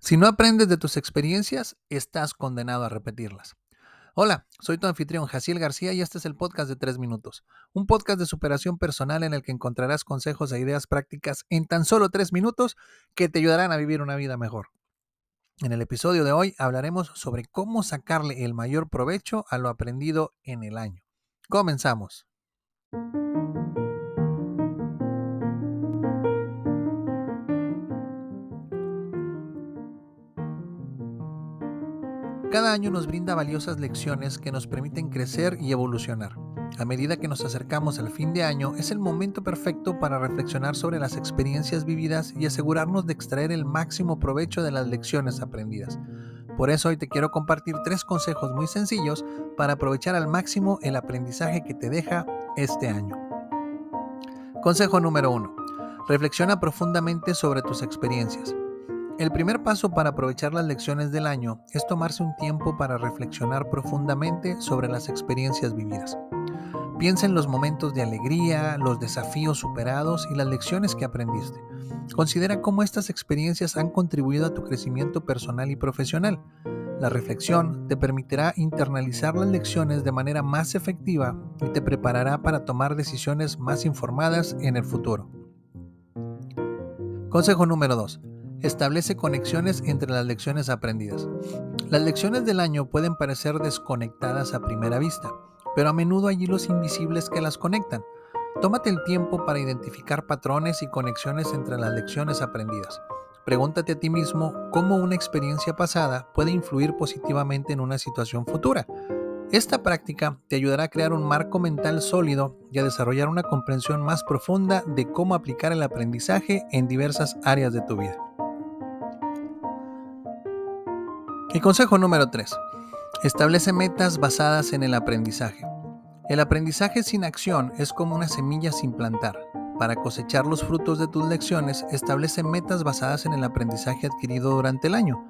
Si no aprendes de tus experiencias, estás condenado a repetirlas. Hola, soy tu anfitrión Jaciel García y este es el podcast de 3 minutos, un podcast de superación personal en el que encontrarás consejos e ideas prácticas en tan solo 3 minutos que te ayudarán a vivir una vida mejor. En el episodio de hoy hablaremos sobre cómo sacarle el mayor provecho a lo aprendido en el año. Comenzamos. Cada año nos brinda valiosas lecciones que nos permiten crecer y evolucionar. A medida que nos acercamos al fin de año, es el momento perfecto para reflexionar sobre las experiencias vividas y asegurarnos de extraer el máximo provecho de las lecciones aprendidas. Por eso hoy te quiero compartir tres consejos muy sencillos para aprovechar al máximo el aprendizaje que te deja este año. Consejo número 1. Reflexiona profundamente sobre tus experiencias. El primer paso para aprovechar las lecciones del año es tomarse un tiempo para reflexionar profundamente sobre las experiencias vividas. Piensa en los momentos de alegría, los desafíos superados y las lecciones que aprendiste. Considera cómo estas experiencias han contribuido a tu crecimiento personal y profesional. La reflexión te permitirá internalizar las lecciones de manera más efectiva y te preparará para tomar decisiones más informadas en el futuro. Consejo número 2 establece conexiones entre las lecciones aprendidas. Las lecciones del año pueden parecer desconectadas a primera vista, pero a menudo hay hilos invisibles que las conectan. Tómate el tiempo para identificar patrones y conexiones entre las lecciones aprendidas. Pregúntate a ti mismo cómo una experiencia pasada puede influir positivamente en una situación futura. Esta práctica te ayudará a crear un marco mental sólido y a desarrollar una comprensión más profunda de cómo aplicar el aprendizaje en diversas áreas de tu vida. El consejo número 3. Establece metas basadas en el aprendizaje. El aprendizaje sin acción es como una semilla sin plantar. Para cosechar los frutos de tus lecciones, establece metas basadas en el aprendizaje adquirido durante el año.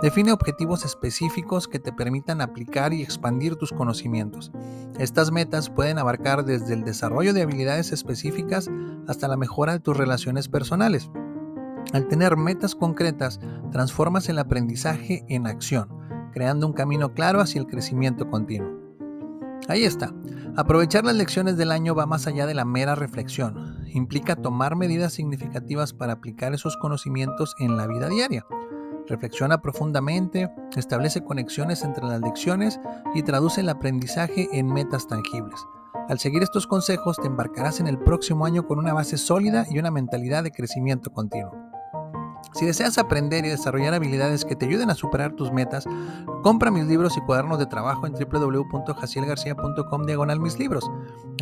Define objetivos específicos que te permitan aplicar y expandir tus conocimientos. Estas metas pueden abarcar desde el desarrollo de habilidades específicas hasta la mejora de tus relaciones personales. Al tener metas concretas, transformas el aprendizaje en acción, creando un camino claro hacia el crecimiento continuo. Ahí está. Aprovechar las lecciones del año va más allá de la mera reflexión. Implica tomar medidas significativas para aplicar esos conocimientos en la vida diaria. Reflexiona profundamente, establece conexiones entre las lecciones y traduce el aprendizaje en metas tangibles. Al seguir estos consejos te embarcarás en el próximo año con una base sólida y una mentalidad de crecimiento continuo. Si deseas aprender y desarrollar habilidades que te ayuden a superar tus metas, compra mis libros y cuadernos de trabajo en www.jacielgarcia.com diagonal mis libros.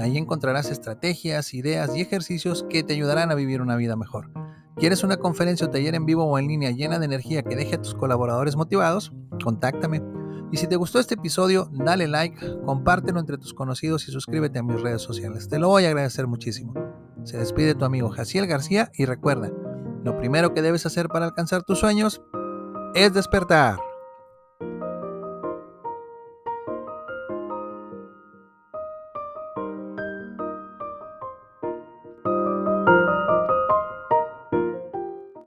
Ahí encontrarás estrategias, ideas y ejercicios que te ayudarán a vivir una vida mejor. ¿Quieres una conferencia o taller en vivo o en línea llena de energía que deje a tus colaboradores motivados? Contáctame. Y si te gustó este episodio, dale like, compártelo entre tus conocidos y suscríbete a mis redes sociales. Te lo voy a agradecer muchísimo. Se despide tu amigo Jaciel García y recuerda, lo primero que debes hacer para alcanzar tus sueños es despertar.